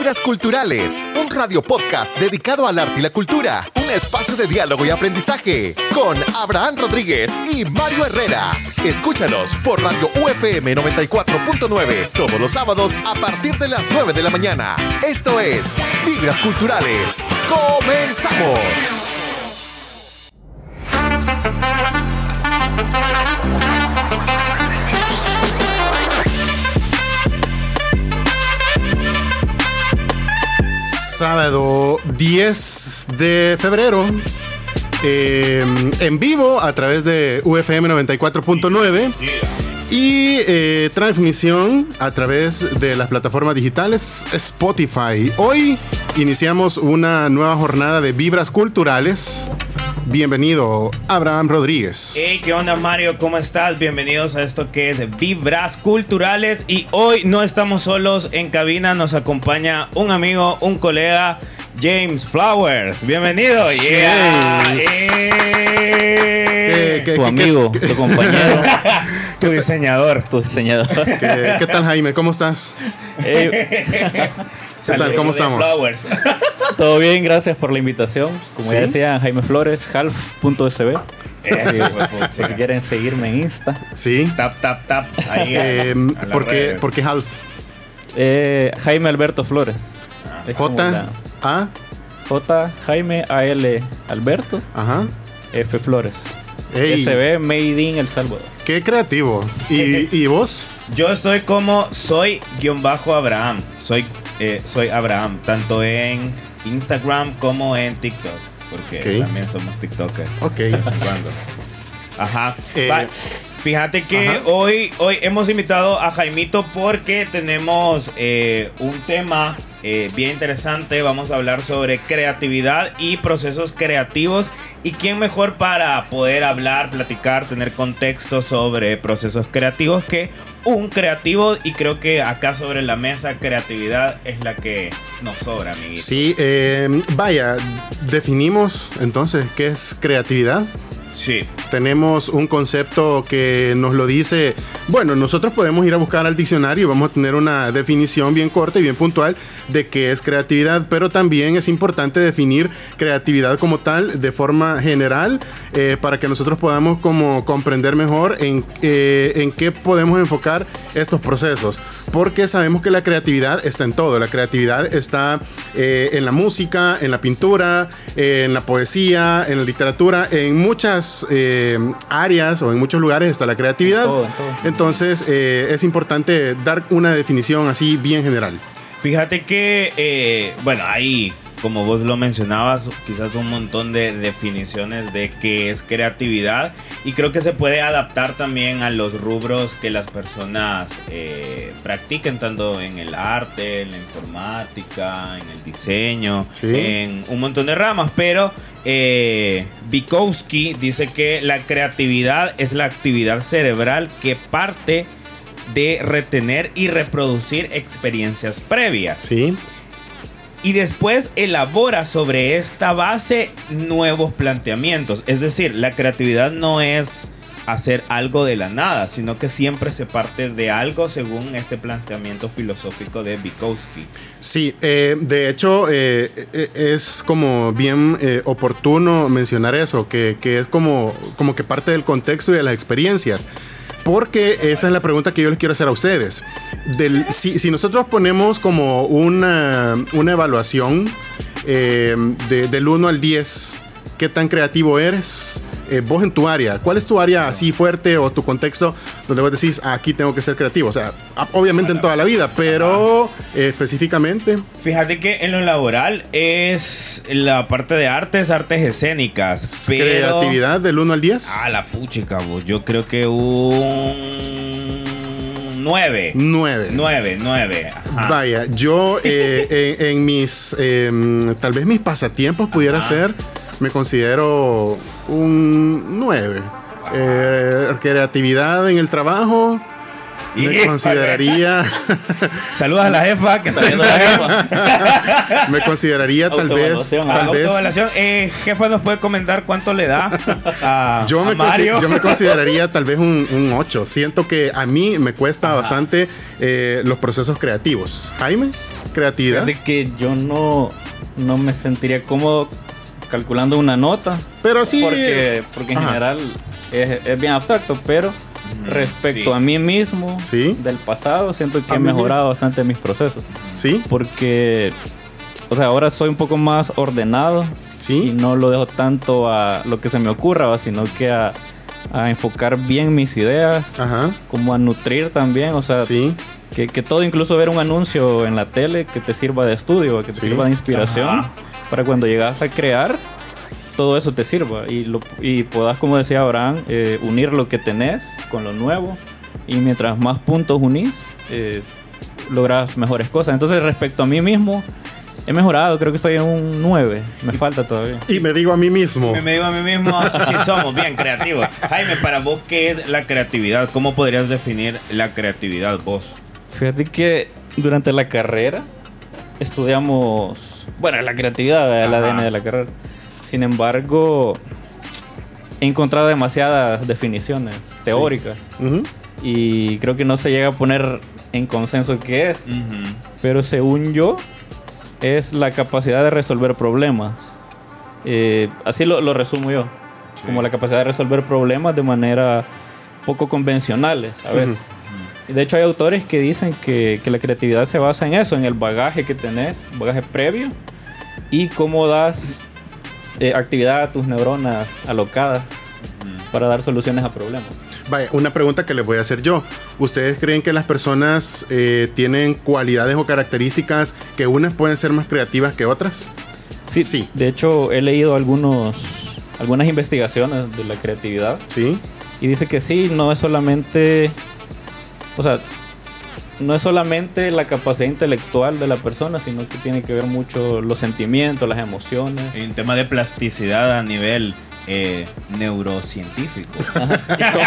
Vibras Culturales, un radio podcast dedicado al arte y la cultura, un espacio de diálogo y aprendizaje con Abraham Rodríguez y Mario Herrera. Escúchanos por Radio UFM 94.9 todos los sábados a partir de las 9 de la mañana. Esto es Vibras Culturales. ¡Comenzamos! Sábado 10 de febrero. eh, en vivo a través de UFM 94.9 y eh, transmisión a través de las plataformas digitales Spotify. Hoy iniciamos una nueva jornada de vibras culturales. Bienvenido, Abraham Rodríguez. Hey, ¿qué onda Mario? ¿Cómo estás? Bienvenidos a esto que es Vibras Culturales y hoy no estamos solos en cabina, nos acompaña un amigo, un colega, James Flowers. Bienvenido. Yeah. James. Eh. ¿Qué- qué- tu qué- amigo, tu compañero, Tu diseñador. tu diseñador. ¿Qué, qué tal, Jaime? ¿Cómo estás? Eh, ¿Qué tal? ¿Cómo estamos? Flowers. Todo bien, gracias por la invitación. Como ya Sí. decía Jaime Flores, half.sb. Si, huepucha. si quieren seguirme en Insta. Sí. Tap, tap, tap. Ahí. Eh, a ¿por, qué, redes. por qué Half? Eh, Jaime Alberto Flores. Es como J, la- A, J, Jaime, AL, Alberto, ajá. F Flores. Ey, SB Made in El Salvador. qué creativo. ¿Y, y vos? Yo estoy como soy guion bajo Abraham. Soy, eh, soy Abraham, tanto en Instagram como en TikTok. Porque también somos TikTokers. Ok. de vez en cuando. Ajá. Eh, fíjate que ajá. hoy, hoy hemos invitado a Jaimito porque tenemos eh, un tema eh, bien interesante. Vamos a hablar sobre creatividad y procesos creativos. ¿Y quién mejor para poder hablar, platicar, tener contexto sobre procesos creativos que un creativo? Y creo que acá sobre la mesa creatividad es la que nos sobra, amiguito. Sí, eh, vaya, definimos entonces qué es creatividad. Sí. Tenemos un concepto que nos lo dice, bueno, nosotros podemos ir a buscar al diccionario y vamos a tener una definición bien corta y bien puntual de qué es creatividad, pero también es importante definir creatividad como tal de forma general eh, para que nosotros podamos como comprender mejor en, eh, en qué podemos enfocar estos procesos, porque sabemos que la creatividad está en todo, la creatividad está eh, en la música, en la pintura, eh, en la poesía, en la literatura, en muchas eh, áreas o en muchos lugares está la creatividad. En todo, en todo. Entonces eh, es importante dar una definición así bien general. Fíjate que, eh, bueno, ahí, como vos lo mencionabas, quizás un montón de definiciones de qué es creatividad y creo que se puede adaptar también a los rubros que las personas eh, practiquen, tanto en el arte, en la informática, en el diseño, Sí. en un montón de ramas, pero... Eh, Bukowski dice que la creatividad es la actividad cerebral que parte de retener y reproducir experiencias previas. ¿Sí? Y después elabora sobre esta base nuevos planteamientos. Es decir, la creatividad no es hacer algo de la nada, sino que siempre se parte de algo según este planteamiento filosófico de Bukowski. Sí, eh, de hecho eh, eh, es como bien oportuno mencionar eso, que, que es como, como que parte del contexto y de las experiencias. Porque esa es la pregunta que yo les quiero hacer a ustedes. Del, si, si nosotros ponemos como una, una evaluación de- del 1 al 10, ¿qué tan creativo eres? Eh, vos en tu área, ¿cuál es tu área así fuerte o tu contexto donde vos decís, "Ah, aquí tengo que ser creativo? O sea, obviamente en toda la vida, pero eh, específicamente. Fíjate que en lo laboral es la parte de artes, artes escénicas. Pero... Creatividad del 1 al 10. Ah, la puchica, vos. Yo creo que un 9. 9. 9, 9. Vaya, yo eh, en, en mis, em, tal vez mis pasatiempos pudiera Ajá. ser, me considero un 9. creatividad en el trabajo, me consideraría, Saludos a la jefa que está viendo la jefa. me consideraría tal vez, tal vez. Eh, jefa, ¿nos puede comentar cuánto le da a, yo me, Mario? yo me consideraría tal vez un, un 8. Siento que a mí me cuesta bastante eh, los procesos creativos. Jaime, creatividad. De que yo no, no me sentiría cómodo calculando una nota. Pero sí. Porque, porque en Ajá. general es, es bien abstracto, pero respecto sí. a mí mismo Sí. del pasado, siento que A he mejorado bastante mis procesos. Sí, Porque, o sea, ahora soy un poco más ordenado y sí. no lo dejo tanto a lo que se me ocurra, sino que a, a enfocar bien mis ideas, Ajá. como a nutrir también, o sea, Sí. que, que todo, incluso ver un anuncio en la tele que te sirva de estudio, que te Sí. sirva de inspiración, Ajá. Para cuando llegas a crear, todo eso te sirva y, lo, y puedas, como decía Abraham, eh, unir lo que tenés con lo nuevo y mientras más puntos unís, eh, logras mejores cosas. Entonces, respecto a mí mismo, he mejorado, creo que estoy en un 9, me falta todavía. Y me digo a mí mismo. Me, me digo a mí mismo, así somos, bien creativos. Jaime, para vos, ¿qué es la creatividad? ¿Cómo podrías definir la creatividad vos? Fíjate que durante la carrera estudiamos, bueno, la creatividad, el Ajá. ADN de la carrera. Sin embargo, he encontrado demasiadas definiciones teóricas y creo que no se llega a poner en consenso qué es. Pero según yo, es la capacidad de resolver problemas. Eh, así lo, lo resumo yo. Sí. Como la capacidad de resolver problemas de manera poco convencionales, ¿sabes? Ujú. Y de hecho hay autores que dicen que, que la creatividad se basa en eso, en el bagaje que tenés, bagaje previo, y cómo das eh, actividad a tus neuronas alocadas para dar soluciones a problemas. Vaya, una pregunta que les voy a hacer yo. ¿Ustedes creen que las personas eh, tienen cualidades o características que unas pueden ser más creativas que otras? Sí, Sí. De hecho, he leído algunos, algunas investigaciones de la creatividad Sí. y dice que sí, no es solamente, o sea, no es solamente la capacidad intelectual de la persona, sino que tiene que ver mucho los sentimientos, las emociones. Hay un tema de plasticidad a nivel eh, neurocientífico. y, cómo,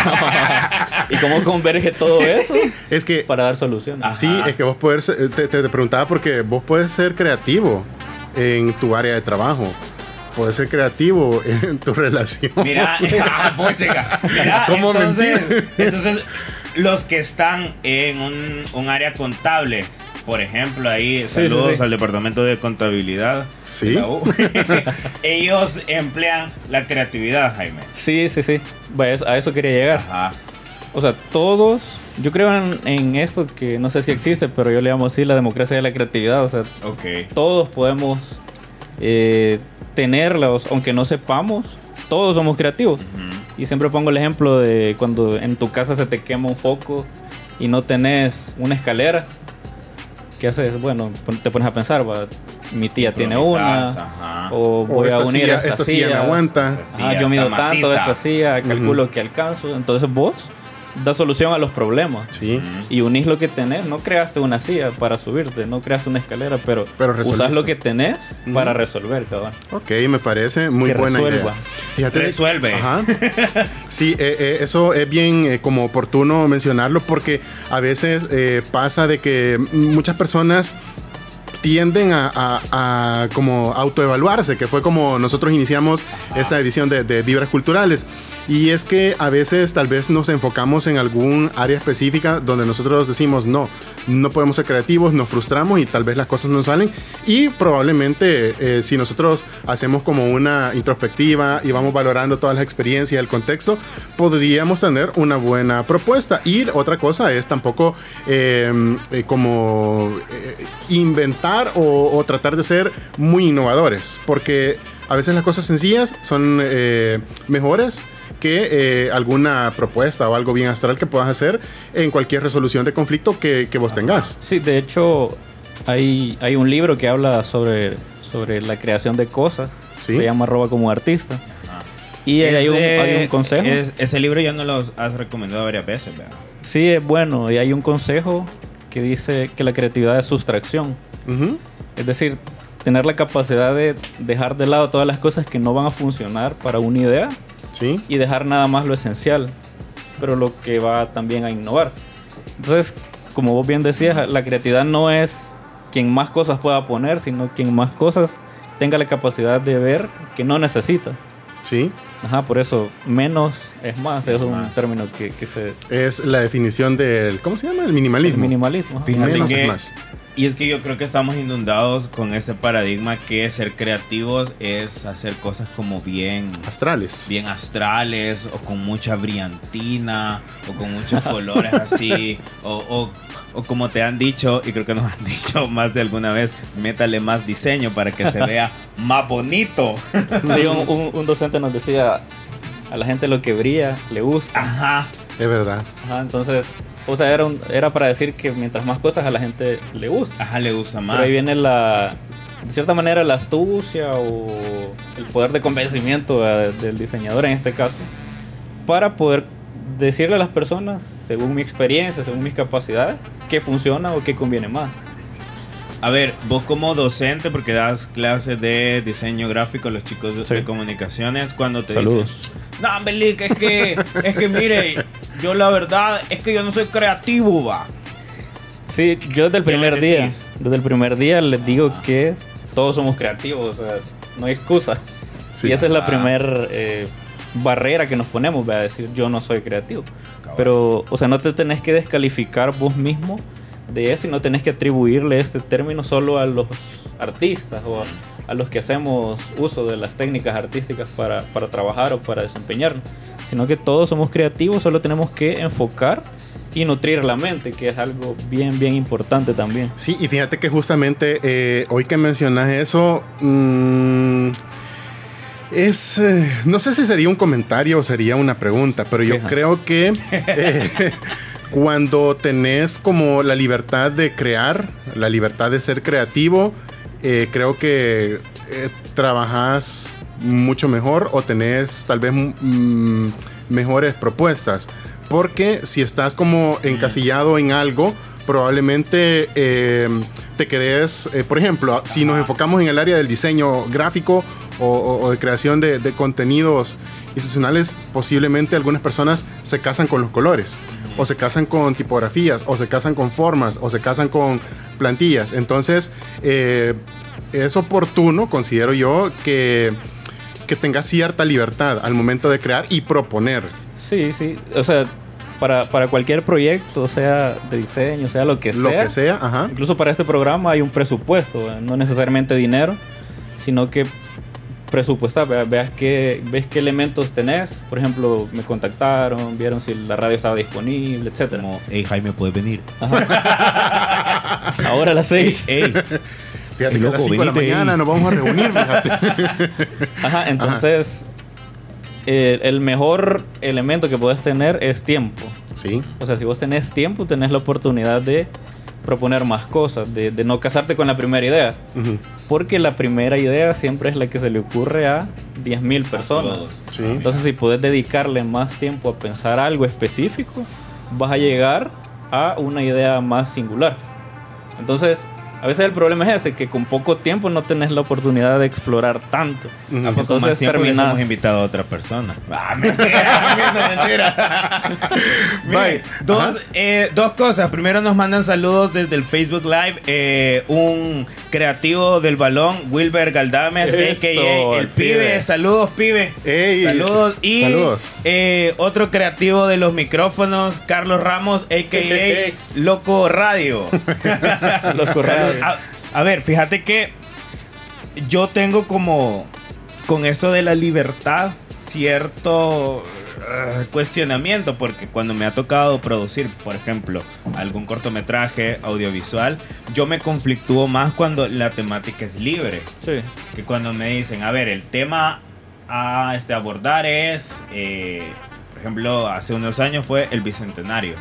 y cómo converge todo eso Es que para dar soluciones. Ajá. Sí, es que vos puedes, ser- te, te- te preguntaba porque vos puedes ser creativo en tu área de trabajo. Puedes ser creativo en tu relación. Mira, ah, pochica. Mira, ¿Cómo entonces, mentir? entonces, los que están en un, un área contable, por ejemplo, ahí, Sí, sí, saludos sí. al departamento de contabilidad. Sí. de la U. Ellos emplean la creatividad, Jaime. Sí, sí, sí. A eso quería llegar. Ajá. O sea, todos, yo creo en, en esto que no sé si existe, pero yo le llamo así la democracia de la creatividad. O sea, Ok. todos podemos eh, tenerlos, aunque no sepamos, todos somos creativos. Y siempre pongo el ejemplo de cuando en tu casa se te quema un foco y no tenés una escalera. ¿Qué haces? Bueno, te pones a pensar, va, mi tía tiene una, ajá. o voy esta a unir silla- estas esta silla me aguanta. Esta Ah, yo mido tanto de esta silla, calculo que alcanzo. Entonces vos das solución a los problemas. Sí. Y unís lo que tenés. No creaste una silla para subirte, no creaste una escalera, pero, Pero usás lo que tenés para resolver, cabrón. Ok, me parece muy Que buena resuelva. idea. Fíjate Resuelve. Ajá. Sí, eh, eh, eso es bien eh, como oportuno mencionarlo porque a veces eh, pasa de que muchas personas tienden a, a- a como autoevaluarse, que fue como nosotros iniciamos esta edición de, de Vibras Culturales. Y es que a veces tal vez nos enfocamos en algún área específica donde nosotros decimos, no, no podemos ser creativos, nos frustramos y tal vez las cosas no salen. Y probablemente eh, si nosotros hacemos como una introspectiva y vamos valorando todas las experiencias, el contexto, podríamos tener una buena propuesta. Y otra cosa es tampoco eh, eh, como eh, inventar o tratar de ser muy innovadores, porque a veces las cosas sencillas son eh, mejores que eh, alguna propuesta o algo bien astral que puedas hacer en cualquier resolución de conflicto que, que vos tengas. Sí, de hecho, hay, hay un libro que habla sobre, sobre la creación de cosas. Sí. Se llama Roba como artista. Y hay un, Ese- hay un consejo. es- ese libro ya no lo has recomendado varias veces, ¿verdad? Sí, es bueno. Y hay un consejo que dice que la creatividad es sustracción. Ujú. Es decir, tener la capacidad de dejar de lado todas las cosas que no van a funcionar para una idea Sí. y dejar nada más lo esencial, pero lo que va también a innovar. Entonces, como vos bien decías, la creatividad no es quien más cosas pueda poner, sino quien más cosas tenga la capacidad de ver que no necesita. Sí. Ajá, por eso menos es más, es un Más. término que, que se... Es la definición del. ¿Cómo se llama? El minimalismo. El minimalismo. Fíjate Menos que- es más. Y es que yo creo que estamos inundados con este paradigma que ser creativos es hacer cosas como bien Astrales. bien astrales o con mucha brillantina o con muchos colores así o, o- o como te han dicho y creo que nos han dicho más de alguna vez métale más diseño para que se vea más bonito Sí, un, un- un docente nos decía, a la gente lo que brilla le gusta. ajá Es verdad. Ajá, entonces, o sea, era, un- era para decir que mientras más cosas a la gente le gusta. ajá le gusta más Pero ahí viene la, de cierta manera, la astucia o el poder de convencimiento eh, del diseñador en este caso, para poder decirle a las personas, según mi experiencia, según mis capacidades, qué funciona o qué conviene más. a ver vos como docente porque das clases de diseño gráfico a los chicos de, Sí. de comunicaciones cuando te Saludos. dicen no Belic, es que es que mire yo la verdad es que yo no soy creativo va Sí, yo desde el ¿Qué les primer día, desde el primer día les digo que todos somos creativos, o sea, no hay excusa. Sí. y esa es la Ah. primera barrera que nos ponemos, a decir yo no soy creativo. Pero, o sea, no te tenés que descalificar vos mismo de eso y no tenés que atribuirle este término solo a los artistas o a, a los que hacemos uso de las técnicas artísticas para, para trabajar o para desempeñarnos, sino que todos somos creativos, solo tenemos que enfocar y nutrir la mente, que es algo bien, bien importante también. Sí, y fíjate que justamente eh, hoy que mencionas eso, mm, es, eh, no sé si sería un comentario o sería una pregunta, pero yo creo que eh, cuando tenés como la libertad de crear, la libertad de ser creativo, eh, creo que eh, trabajas mucho mejor o tenés tal vez mm, mejores propuestas. Porque si estás como encasillado en algo, probablemente eh, te quedes, eh, por ejemplo, si nos enfocamos en el área del diseño gráfico o, o- o de creación de, de contenidos institucionales, posiblemente algunas personas se casan con los colores, o se casan con tipografías, o se casan con formas, o se casan con plantillas. Entonces, eh, es oportuno, considero yo, que, que tengas cierta libertad al momento de crear y proponer. Sí, sí, o sea, para, para cualquier proyecto, sea de diseño, sea lo que Lo sea, que sea, ajá. Incluso para este programa hay un presupuesto, no necesariamente dinero, sino que presupuestar, vea- veas qué, ves qué elementos tenés. Por ejemplo, me contactaron, vieron si la radio estaba disponible, etc. como hey Jaime puedes venir Ahora a las seis. Ey, Fíjate que a loco, las 5 de la mañana ey. nos vamos a reunir, fíjate. Ajá, entonces eh, el mejor elemento que puedes tener es tiempo. Sí, O sea, si vos tenés tiempo, tenés la oportunidad de proponer más cosas, de, de no casarte con la primera idea. Porque la primera idea siempre es la que se le ocurre a 10.000 personas. sí. Entonces, si puedes dedicarle más tiempo a pensar algo específico, vas a llegar a una idea más singular. Entonces, a veces el problema es ese, que con poco tiempo no tenés la oportunidad de explorar tanto. Ujú. ¿A poco Entonces terminas- hubiésemos invitado a otra persona? Ah, mentira, mentira. Dos, eh, dos cosas. Primero nos mandan saludos desde el Facebook Live. eh, un creativo del balón, Wilber Galdames, Eso, a.k.a. el el pibe. pibe. Saludos, pibe. Ey, Saludos. Y saludos. eh, otro creativo de los micrófonos, Carlos Ramos, a.k.a. Loco Radio. Loco Radio. A, a ver, fíjate que yo tengo como con esto de la libertad cierto eh, cuestionamiento porque cuando me ha tocado producir, por ejemplo, algún cortometraje audiovisual, yo me conflictúo más cuando la temática es libre Sí. que cuando me dicen, a ver, el tema a este, abordar es, eh, por ejemplo, hace unos años fue el bicentenario.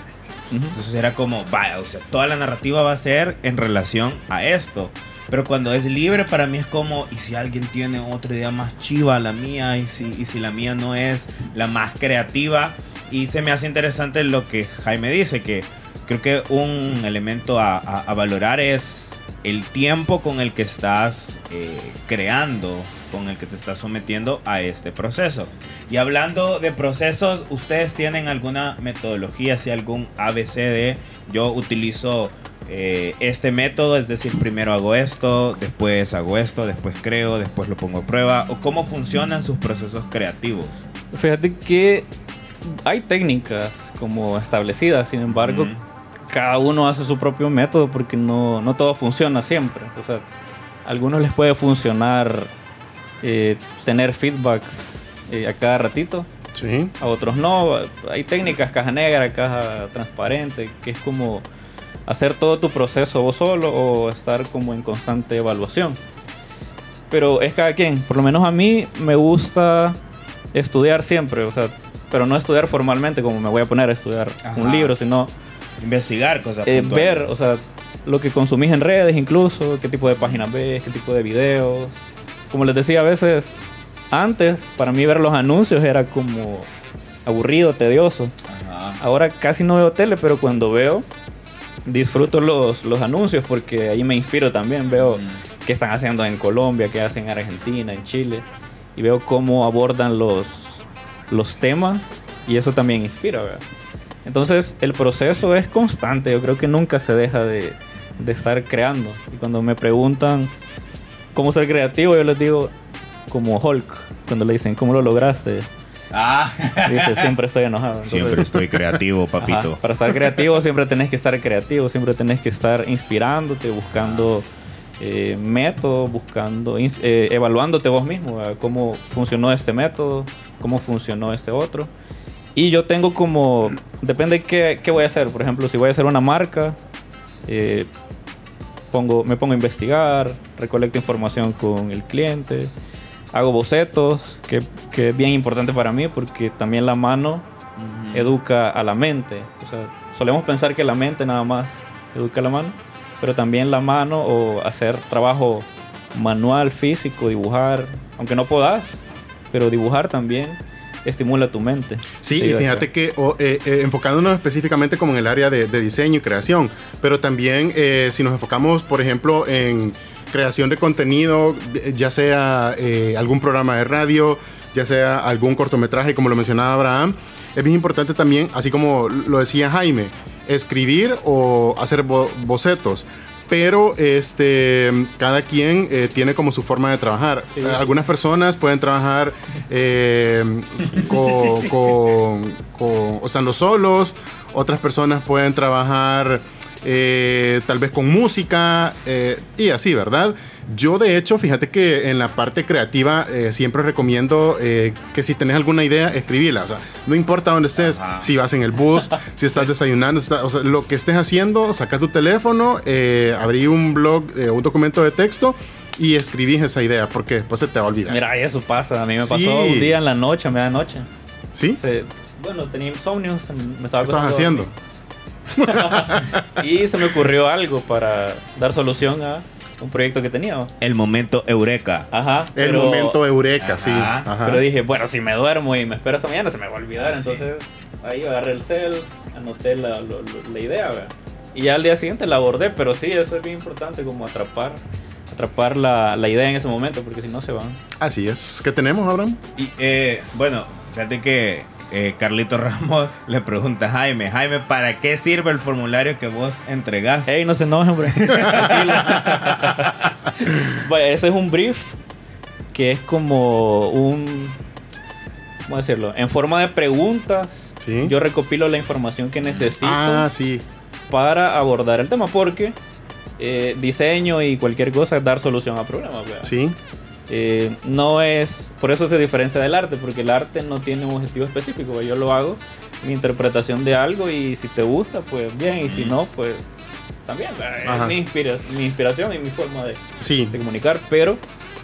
Entonces era como, vaya, o sea, toda la narrativa va a ser en relación a esto. Pero cuando es libre, para mí es como, ¿y si alguien tiene otra idea más chiva a la mía? ¿Y si, y si la mía no es la más creativa? Y se me hace interesante lo que Jaime dice, que creo que un elemento a valorar es el tiempo con el que estás eh, creando, con el que te estás sometiendo a este proceso. Y hablando de procesos, ¿ustedes tienen alguna metodología, si algún ABCD? Yo utilizo eh, este método, es decir, primero hago esto, después hago esto, después creo, después lo pongo a prueba. ¿O cómo funcionan sus procesos creativos? Fíjate que hay técnicas como establecidas, sin embargo. Cada uno hace su propio método porque no, no todo funciona siempre. O sea, a algunos les puede funcionar eh, tener feedbacks eh, a cada ratito. Sí. A otros no. Hay técnicas, caja negra, caja transparente, que es como hacer todo tu proceso vos solo o estar como en constante evaluación. Pero es cada quien. Por lo menos a mí me gusta estudiar siempre, o sea, pero no estudiar formalmente como me voy a poner a estudiar Ajá. un libro, sino Investigar cosas. eh, ver, o sea, lo que consumís en redes incluso, qué tipo de páginas ves, qué tipo de videos. Como les decía, a veces, antes, para mí ver los anuncios era como aburrido, tedioso. Ajá. Ahora casi no veo tele, pero cuando veo, disfruto los, los anuncios porque ahí me inspiro también. Veo Mm. qué están haciendo en Colombia, qué hacen en Argentina, en Chile. Y veo cómo abordan los, los temas y eso también inspira, ¿verdad? Entonces el proceso es constante, yo creo que nunca se deja de, de estar creando. Y cuando me preguntan cómo ser creativo, yo les digo como Hulk, cuando le dicen, ¿cómo lo lograste? Ah, Dice, siempre estoy enojado. Entonces, siempre estoy creativo, papito. Ajá, Para estar creativo siempre tenés que estar creativo, siempre tenés que estar inspirándote, buscando eh, métodos, buscando, eh, evaluándote vos mismo, ¿verdad? cómo funcionó este método, cómo funcionó este otro. Y yo tengo como, depende qué, qué voy a hacer, por ejemplo, si voy a hacer una marca, eh, pongo, me pongo a investigar, recolecto información con el cliente, hago bocetos, que, que es bien importante para mí porque también la mano Ujú. educa a la mente. O sea, solemos pensar que la mente nada más educa a la mano, pero también la mano o hacer trabajo manual, físico, dibujar, aunque no puedas, pero dibujar también estimula tu mente. Sí, y fíjate que eh, eh, enfocándonos específicamente como en el área de, de diseño y creación, pero también eh, si nos enfocamos, por ejemplo, en creación de contenido, ya sea algún programa de radio, ya sea algún cortometraje, como lo mencionaba Abraham, es bien importante también, así como lo decía Jaime, escribir o hacer bo- bocetos. Pero este, cada quien eh, tiene como su forma de trabajar. Sí. Eh, algunas personas pueden trabajar eh, con, con- con- o estando solos, otras personas pueden trabajar eh, tal vez con música eh, y así, ¿verdad? Yo de hecho, fíjate que en la parte creativa eh, siempre recomiendo eh, que si tenés alguna idea, escribíla. O sea, no importa dónde estés, Ajá. si vas en el bus, si estás desayunando, si estás- o sea, lo que estés haciendo, saca tu teléfono, abrí un blog, un documento de texto y escribís esa idea porque después se te va a olvidar. Mira, eso pasa. A mí me Sí. pasó un día en la noche, a medianoche. ¿Sí? Se- bueno, tenía insomnio, me estaba ¿Qué a haciendo? dormir. Y se me ocurrió algo para dar solución a un proyecto que tenía. El momento eureka. Ajá. El pero- momento eureka, Ajá. sí. Ajá. Pero dije, bueno, si me duermo y me espero hasta mañana, se me va a olvidar. Ah, sí. Entonces, ahí agarré el cel, anoté la, la idea, ¿verdad? Y ya al día siguiente la abordé, pero sí, eso es bien importante, como atrapar, atrapar la, la idea en ese momento, porque si no se van. Así es. ¿Qué tenemos, Abraham? Y eh, bueno, fíjate que eh, Carlito Ramos le pregunta a Jaime, Jaime, ¿para qué sirve el formulario que vos entregás? Ey, no se enojen, hombre. Tranquilo. bueno, ese es un brief que es como un. ¿Cómo decirlo? En forma de preguntas. Sí. Yo recopilo la información que necesito Ah, sí. para abordar el tema, porque eh, diseño y cualquier cosa es dar solución a problemas. ¿verdad? Sí. Eh, no es, por eso se diferencia del arte, porque el arte no tiene un objetivo específico. Yo lo hago, mi interpretación de algo y si te gusta, pues bien, y si no, pues también. Ajá. Es mi, inspira- mi inspiración y mi forma de, Sí. de comunicar, pero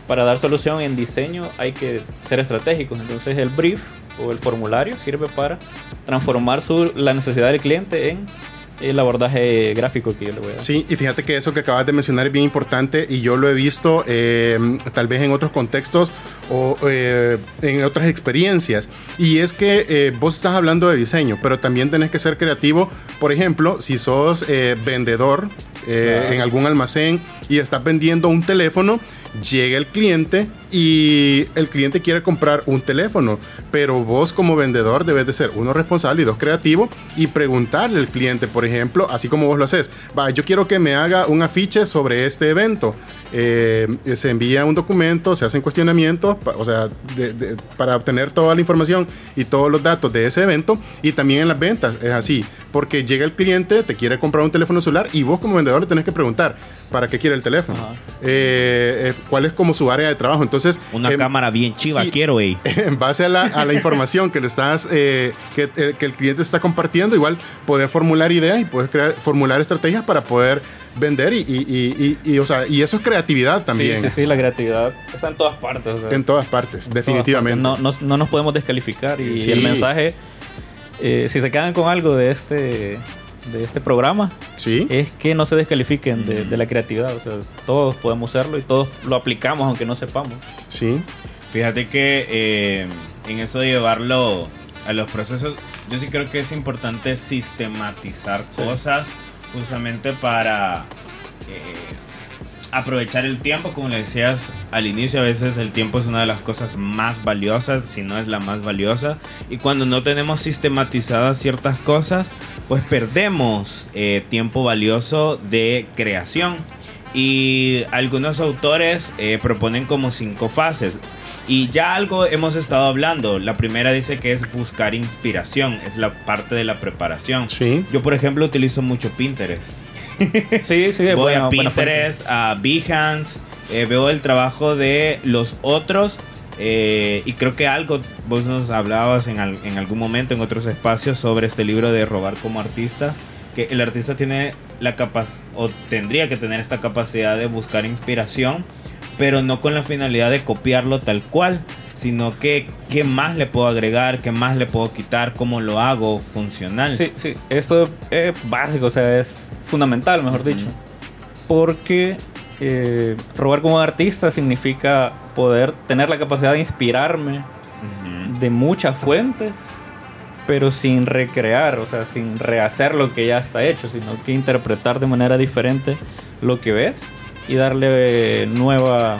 para dar solución en diseño hay que ser estratégicos. Entonces el brief o el formulario sirve para transformar su, la necesidad del cliente en el abordaje gráfico que yo le voy a dar. Sí, y fíjate que eso que acabas de mencionar es bien importante y yo lo he visto eh, tal vez en otros contextos o eh, en otras experiencias. Y es que eh, vos estás hablando de diseño, pero también tenés que ser creativo. Por ejemplo, si sos vendedor Claro. en algún almacén y estás vendiendo un teléfono llega el cliente y el cliente quiere comprar un teléfono, pero vos como vendedor debes de ser uno responsable y dos creativo y preguntarle al cliente, por ejemplo, así como vos lo haces, va, yo quiero que me haga un afiche sobre este evento. Eh, se envía un documento, se hacen cuestionamientos, o sea, de- de- para obtener toda la información y todos los datos de ese evento. Y también en las ventas es así, porque llega el cliente, te quiere comprar un teléfono celular y vos como vendedor le tenés que preguntar, ¿para qué quiere el teléfono? Eh, eh, ¿Cuál es como su área de trabajo? Entonces, Una em, cámara bien chiva, sí. quiero, ey. en base a la, a la información que le estás eh, que, eh, que el cliente está compartiendo, igual poder formular ideas y poder crear, formular estrategias para poder vender y, y, y- y- y, o sea, y eso es creatividad también. Sí, sí, sí, la creatividad está en todas partes. o sea, En todas partes, en todas definitivamente. partes. No, no- no nos podemos descalificar y Sí. el mensaje, eh, si se quedan con algo de este, de este programa, Sí, es que no se descalifiquen de, de la creatividad. O sea, todos podemos serlo y todos lo aplicamos aunque no sepamos. sí, Fíjate que eh, en eso de llevarlo a los procesos, yo sí creo que es importante sistematizar Sí. cosas justamente para eh, aprovechar el tiempo, como le decías al inicio, a veces el tiempo es una de las cosas más valiosas, si no es la más valiosa, y cuando no tenemos sistematizadas ciertas cosas, pues perdemos eh, tiempo valioso de creación. Y algunos autores eh, proponen como cinco fases. Y ya algo hemos estado hablando. La primera dice que es buscar inspiración, es la parte de la preparación. sí. Yo, por ejemplo, utilizo mucho Pinterest. Sí, sí, Voy buena- a. Pinterest, a Behance, eh, veo el trabajo de los otros. Eh, y creo que algo, vos nos hablabas en, al- en algún momento en otros espacios sobre este libro de Robar como artista. Que el artista tiene la capacidad, o tendría que tener esta capacidad de buscar inspiración, pero no con la finalidad de copiarlo tal cual, sino que qué más le puedo agregar, qué más le puedo quitar, cómo lo hago funcional. Sí, sí, esto es básico, o sea, es fundamental, mejor dicho. Porque eh, robar como artista significa poder tener la capacidad de inspirarme de muchas fuentes, pero sin recrear, o sea, sin rehacer lo que ya está hecho, sino que interpretar de manera diferente lo que ves y darle nueva,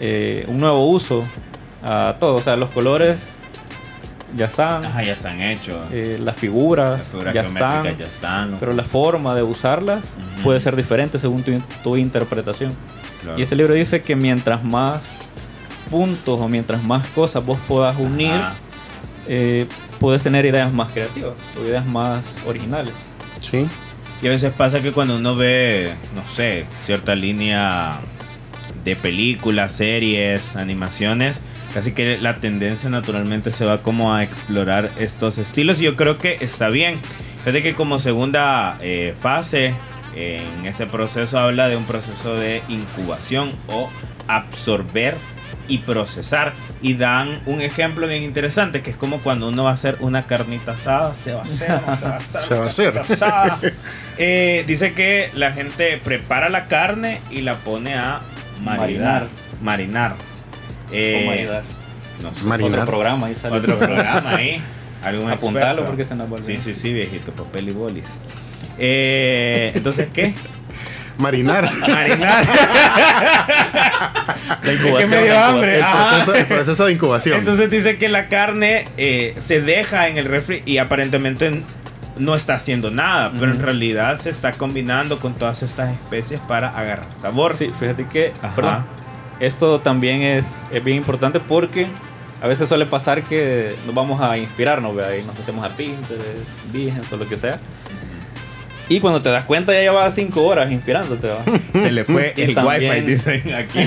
eh, un nuevo uso a todo. O sea, los colores ya están, Ajá, ya están hechos. eh, las figuras Las figuras ya geométricas están, ya están. pero la forma de usarlas puede ser diferente según tu, tu interpretación. Claro. Y ese libro dice que mientras más puntos o mientras más cosas vos puedas unir, eh, puedes tener ideas más creativas o ideas más originales. Sí, Y a veces pasa que cuando uno ve, no sé, cierta línea de películas, series, animaciones, casi que la tendencia naturalmente se va como a explorar estos estilos y yo creo que está bien. Fíjate que como segunda eh, fase en ese proceso habla de un proceso de incubación o absorber y procesar. Y dan un ejemplo bien interesante, que es como cuando uno va a hacer una carnita asada, se va a hacer, se va a hacer. Se va a hacer. asada. Eh, dice que la gente prepara la carne y la pone a marinar. Marinar. Eh, O maridar. no sé. Marinar. Otro programa ahí sale. Otro programa ahí. Algún Apuntalo porque se nos va a Sí, olvidar. sí, sí, viejito, papel y bolis. Eh, entonces, ¿qué? marinar. Marinar. La incubación. Es que me dio hambre. el, proceso, el proceso de incubación. Entonces dice que la carne eh, se deja en el refri y aparentemente no está haciendo nada, pero en realidad se está combinando con todas estas especies para agarrar sabor. Sí, fíjate que Ajá. perdón, esto también es, es bien importante porque a veces suele pasar que nos vamos a inspirarnos, ¿vea? y nos metemos a Pinterest, Behance o lo que sea. Y cuando te das cuenta ya llevas 5 horas inspirándote. ¿va? Se le fue Y el también- wifi, dicen aquí.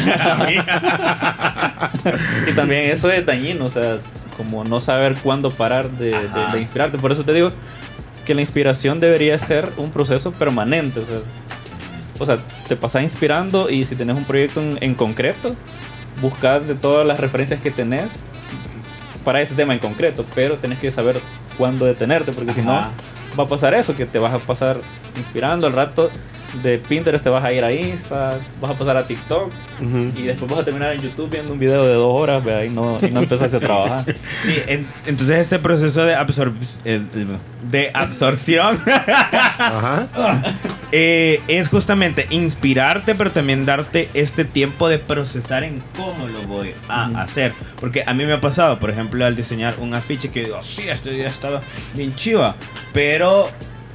y también eso es dañino, o sea, como no saber cuándo parar de, de inspirarte. Por eso te digo que la inspiración debería ser un proceso permanente. O sea, o sea te pasas inspirando y si tenés un proyecto en, en concreto, buscas de todas las referencias que tenés para ese tema en concreto, pero tenés que saber cuándo detenerte, porque si no va a pasar eso, que te vas a pasar inspirando al rato. de Pinterest te vas a ir a Insta, vas a pasar a TikTok Ujú. y después vas a terminar en YouTube viendo un video de dos horas vea, y, no, y no empezaste a trabajar. Sí, en- entonces este proceso de, absor- eh, de absorción Ajá. eh, es justamente inspirarte, pero también darte este tiempo de procesar en cómo lo voy a hacer. Porque a mí me ha pasado, por ejemplo, al diseñar un afiche que digo, sí, este día estaba bien chiva, pero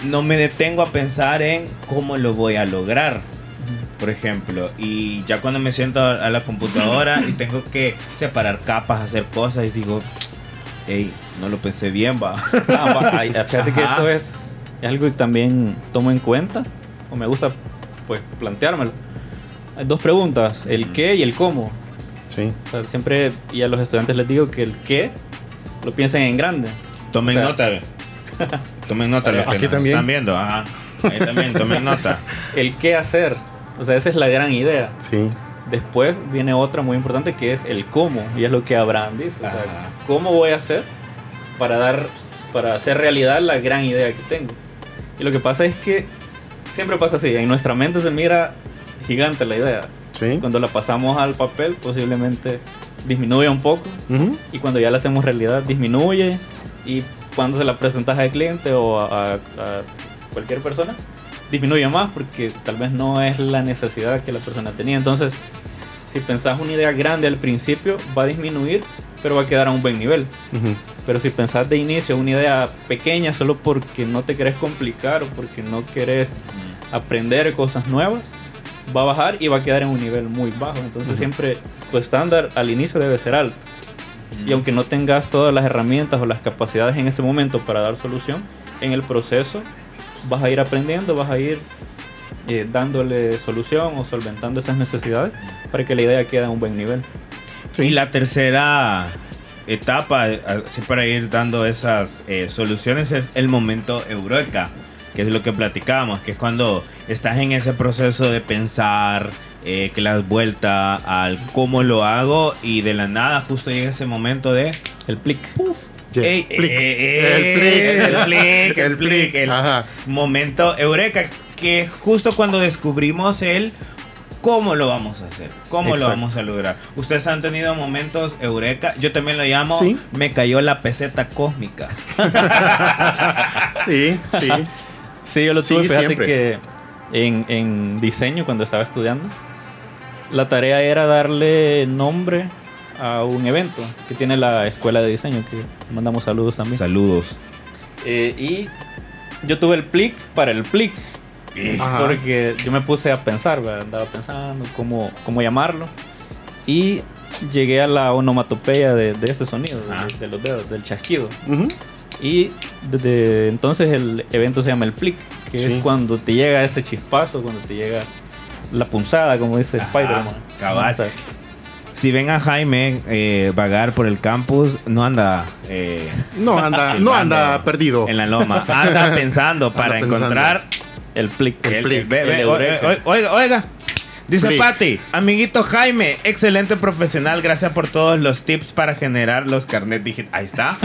no me detengo a pensar en cómo lo voy a lograr. Por ejemplo, y ya cuando me siento a la computadora y tengo que separar capas, hacer cosas, y digo, hey, no lo pensé bien, va. Ah, fíjate que eso es, es algo que también tomo en cuenta o me gusta pues planteármelo. Hay dos preguntas, el qué y el cómo. Sí. O sea, siempre y a los estudiantes les digo que el qué lo piensen en grande. Tomen O sea, nota. Tomen nota los que Aquí nos también. están viendo. Ajá. Ahí también, tomen nota. El qué hacer. O sea, esa es la gran idea. Sí. Después viene otra muy importante que es el cómo, y es lo que Abraham dice. O sea, Ajá. ¿cómo voy a hacer para dar, para hacer realidad la gran idea que tengo? Y lo que pasa es que siempre pasa así, en nuestra mente se mira gigante la idea. Sí. Cuando la pasamos al papel, posiblemente disminuye un poco, Ujú. y cuando ya la hacemos realidad, disminuye, y cuando se la presentas al cliente o a, a- a cualquier persona, disminuye más porque tal vez no es la necesidad que la persona tenía. Entonces, si pensás una idea grande al principio, va a disminuir, pero va a quedar a un buen nivel. Ujú. Pero si pensás de inicio una idea pequeña solo porque no te querés complicar o porque no querés aprender cosas nuevas, va a bajar y va a quedar en un nivel muy bajo. Entonces Ujú. siempre tu estándar al inicio debe ser alto. Y aunque no tengas todas las herramientas o las capacidades en ese momento para dar solución, en el proceso vas a ir aprendiendo, vas a ir eh, dándole solución o solventando esas necesidades para que la idea quede a un buen nivel. Y la tercera etapa, así para ir dando esas eh, soluciones, es el momento eureka, que es lo que platicábamos, que es cuando estás en ese proceso de pensar, eh, que le das vuelta al cómo lo hago y de la nada justo llega ese momento de... El plic. Yeah. Ey, Plic. eh, El eh, plic. el plic, el plic, el Ajá. momento eureka, que justo cuando descubrimos el cómo lo vamos a hacer, cómo lo vamos a lograr. Ustedes han tenido momentos eureka, yo también lo llamo, Sí. me cayó la peseta cósmica. Sí, sí. Sí, yo lo Sí, tuve, fíjate siempre. que en, en diseño, cuando estaba estudiando, la tarea era darle nombre a un evento que tiene la escuela de diseño, que mandamos saludos también. Saludos. Eh, y yo tuve el plic para el plic. Ajá. Porque yo me puse a pensar, ¿verdad? andaba pensando cómo, cómo llamarlo. Y llegué a la onomatopeya de, de este sonido, de- Ah. de, los dedos, del chasquido. Y desde entonces el evento se llama el plic, que Sí. es cuando te llega ese chispazo, cuando te llega la punzada, como dice Spider-Man. cabal. Si ven a Jaime eh, vagar por el campus, no anda eh, No anda, no anda perdido. en la loma, anda pensando para Anda pensando. encontrar el plic. El- plic, el- oiga, oiga, oiga. Dice. Patti, amiguito Jaime, excelente profesional, gracias por todos los tips para generar los carnet digitales. Ahí está.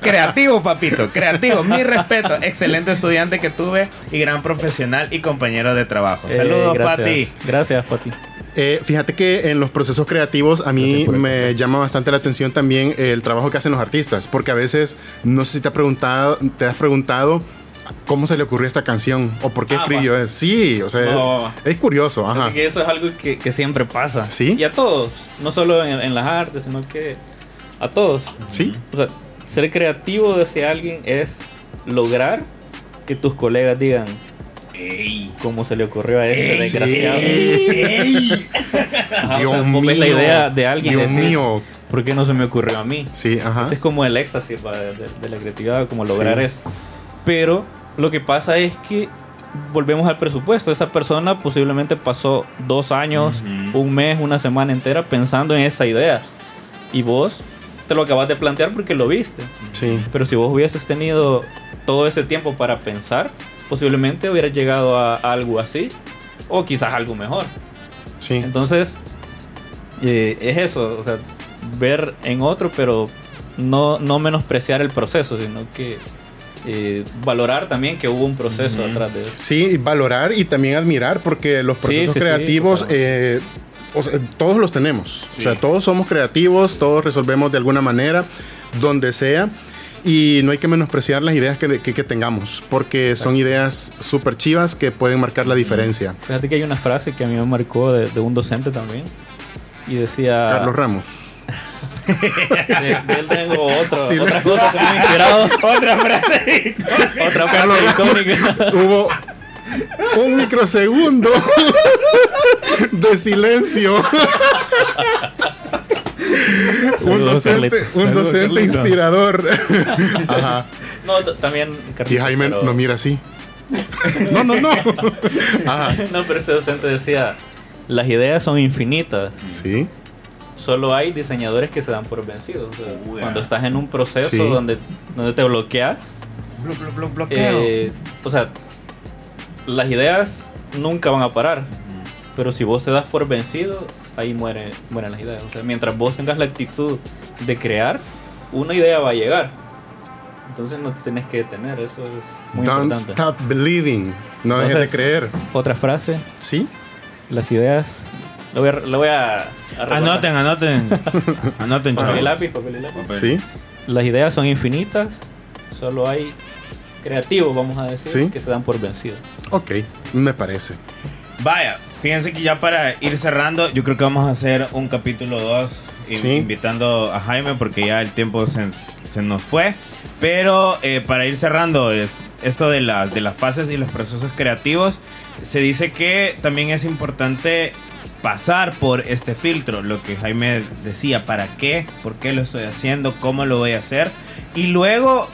Creativo, papito, creativo. Mi respeto. Excelente estudiante que tuve y gran profesional y compañero de trabajo. Eh, Saludos, gracias. Patti. Gracias, Pati. Eh, fíjate que en los procesos creativos a mí me llama bastante la atención también el trabajo que hacen los artistas, porque a veces no sé si te, ha preguntado, te has preguntado cómo se le ocurrió esta canción o por qué Ah, escribió eso. Sí, o sea, No. es curioso. Ajá. Porque eso es algo que, que siempre pasa. ¿Sí? Y a todos. No solo en, en las artes, sino que a todos. Sí, O sea, ser creativo de alguien es lograr que tus colegas digan Ey. cómo se le ocurrió a este Ey, desgraciado. ey. Ajá, o Dios sea, vos ves la mío, idea de alguien Dios decís, mío. ¿por qué no se me ocurrió a mí? sí, ajá. Ese es como el éxtasis de, de- de la creatividad, como lograr Sí. eso. Pero lo que pasa es que volvemos al presupuesto. Esa persona posiblemente pasó dos años, Ujú. un mes, una semana entera pensando en esa idea. Y vos te lo acabas de plantear porque lo viste. Sí, Pero si vos hubieses tenido todo ese tiempo para pensar, posiblemente hubieras llegado a algo así. O quizás algo mejor. sí. Entonces, eh, es eso, o sea, ver en otro, pero no, no menospreciar el proceso, sino que eh, valorar también que hubo un proceso atrás de eso. Sí, valorar y también admirar, porque los Sí, procesos sí, sí, creativos, totalmente. eh, o sea, todos los tenemos. Sí. O sea, todos somos creativos, todos resolvemos de alguna manera, donde sea. Y no hay que menospreciar las ideas que, que- que tengamos, porque son ideas súper chivas que pueden marcar la diferencia. Fíjate que hay una frase que a mí me marcó de, de un docente también. Y decía... Carlos Ramos. De, de él tengo otro, Sí, otra cosa que me inspirado. Otra frase. Otra frase icónica. Hubo un microsegundo de silencio. un docente, un docente inspirador. Ajá. No, también... Y Jaime pero- no mira así. No, no, no. Ajá. No, pero este docente decía, las ideas son infinitas. Sí. Solo hay diseñadores que se dan por vencidos. O sea, Uy, cuando estás en un proceso Sí. donde, donde te bloqueas, Blo- blo- blo- bloqueo. eh, o sea, las ideas nunca van a parar. Pero si vos te das por vencido, ahí muere, mueren las ideas. O sea, mientras vos tengas la actitud de crear, una idea va a llegar. Entonces no te tenés que detener, eso es muy Don't importante. stop believing. No dejes de creer. Otra frase, Sí. las ideas... Lo voy a... Lo voy a, a. Anoten, anoten. Anoten, Papel y lápiz, papel y lápiz. Papel. Sí. Las ideas son infinitas, solo hay creativos, vamos a decir, Sí. que se dan por vencidos. Ok. Me parece. Vaya, fíjense que ya para ir cerrando, yo creo que vamos a hacer un capítulo 2 Sí. invitando a Jaime porque ya el tiempo se, se nos fue. Pero eh, para ir cerrando, es esto de, las de las fases y los procesos creativos, se dice que también es importante pasar por este filtro, lo que Jaime decía, ¿para qué? ¿Por qué lo estoy haciendo? ¿Cómo lo voy a hacer? Y luego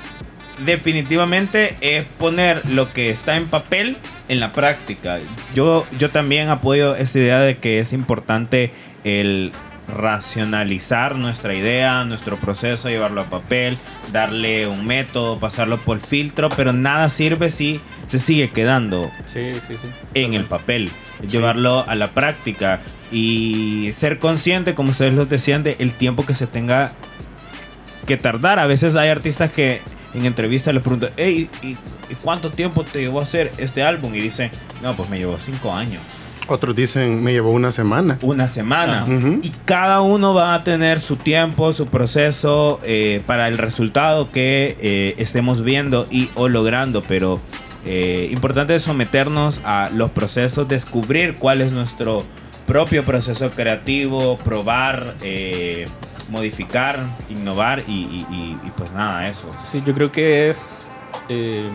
definitivamente es poner lo que está en papel en la práctica. Yo, yo también apoyo esta idea de que es importante el racionalizar nuestra idea, nuestro proceso, llevarlo a papel, darle un método, pasarlo por filtro, pero nada sirve si se sigue quedando Sí, sí, sí. en el papel, llevarlo a la práctica y ser consciente, como ustedes lo decían, de el tiempo que se tenga que tardar. A veces hay artistas que en entrevistas les preguntan, hey, ¿y, y cuánto tiempo te llevó a hacer este álbum? Y dicen, no, pues me llevó cinco años, Otros dicen, me llevó una semana. una semana. Ajá. Ujú. Y cada uno va a tener su tiempo, su proceso eh, para el resultado que eh, estemos viendo y o logrando, pero eh, importante es someternos a los procesos, descubrir cuál es nuestro propio proceso creativo, probar, eh, modificar, innovar y, y- y- y pues nada, eso. Sí, yo creo que es eh,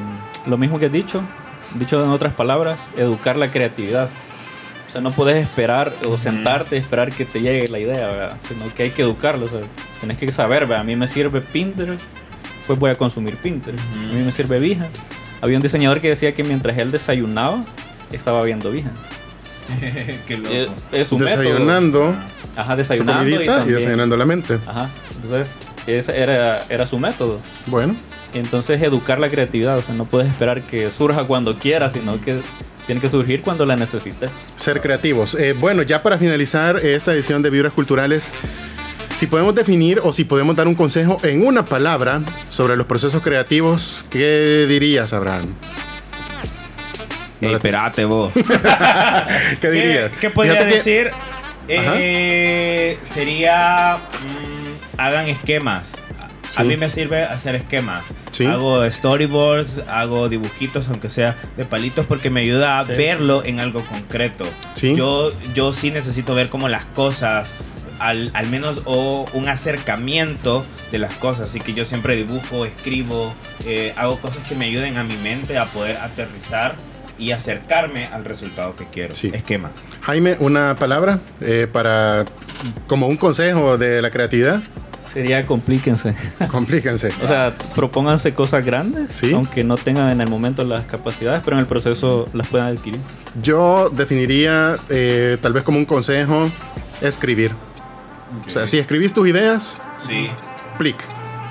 lo mismo que he dicho, dicho en otras palabras, educar la creatividad. O sea, no puedes esperar o sentarte y esperar que te llegue la idea, ¿verdad? sino que hay que educarlo. O sea, tenés que saber, ¿verdad? a mí me sirve Pinterest, pues voy a consumir Pinterest. Ujú. A mí me sirve Behance. Había un diseñador que decía que mientras él desayunaba, estaba viendo Behance. Qué loco. Es, es un método. Desayunando. Ajá, su desayunando y comidita y también. desayunando la mente. Ajá, entonces ese era, era su método. Bueno. Entonces educar la creatividad, o sea, no puedes esperar que surja cuando quieras, sino que tiene que surgir cuando la necesites. Ser creativos. Eh, bueno, ya para finalizar esta edición de Vibras Culturales, si podemos definir o si podemos dar un consejo en una palabra sobre los procesos creativos, ¿qué dirías, Abraham? Ey, espérate vos. ¿Qué dirías? ¿Qué, qué podría Fíjate que- decir? Eh, sería mm, hagan esquemas. A Sí. mí me sirve hacer esquemas. Sí. Hago storyboards, hago dibujitos, aunque sea de palitos, porque me ayuda a Sí. verlo en algo concreto. Yo, yo sí necesito ver como las cosas, al, al menos o un acercamiento de las cosas. Así que yo siempre dibujo, escribo, eh, hago cosas que me ayuden a mi mente a poder aterrizar y acercarme al resultado que quiero. Sí. Esquemas. Jaime, una palabra eh, para como un consejo de la creatividad. Sería complíquense. Complíquense. O sea, propónganse cosas grandes, Sí. aunque no tengan en el momento las capacidades, pero en el proceso las puedan adquirir. Yo definiría eh, tal vez como un consejo escribir. O sea, si escribís tus ideas, Sí. plic.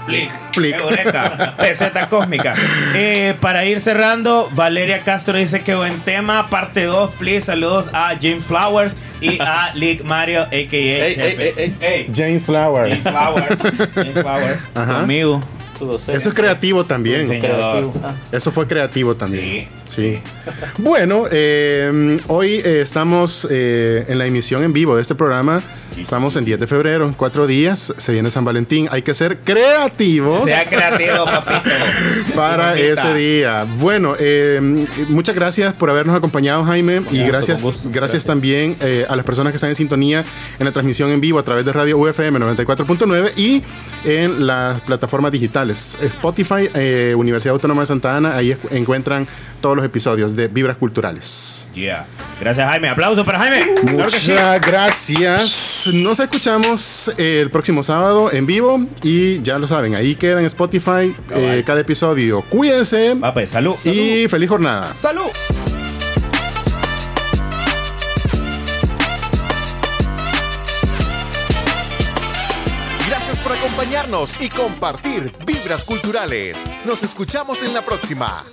Plic. Plic. Eureka. Peseta cósmica. Eh, para ir cerrando, Valeria Castro dice que buen tema. Parte 2, please. Saludos a Jim Flowers y a Lick Mario, a.k.a. Ey, Chepe. ey, ey, Ey, James Flower. Jim Flowers. Jim Flowers. Ajá. Conmigo. Eso es creativo también. Creativo. Ah. Eso fue creativo también. Sí. Sí. Bueno, eh, hoy eh, estamos eh, en la emisión en vivo de este programa. Estamos en 10 de febrero, cuatro días. Se viene San Valentín. Hay que ser creativos Sea creativo, papito. para ese día. Bueno, eh, muchas gracias por habernos acompañado, Jaime. Y gusto, gracias, gracias, Gracias. también eh, a las personas que están en sintonía en la transmisión en vivo a través de Radio UFM 94.9 y en las plataformas digitales. Spotify, eh, Universidad Autónoma de Santa Ana, ahí encuentran todos los episodios de Vibras Culturales. Yeah. Gracias, Jaime. Aplauso para Jaime. Claro que sí. Muchas Nos escuchamos el próximo sábado en vivo y ya lo saben, ahí queda en Spotify eh, cada episodio. Cuídense Va, pues, salud. y feliz jornada. salud. Gracias por acompañarnos y compartir Vibras Culturales. Nos escuchamos en la próxima.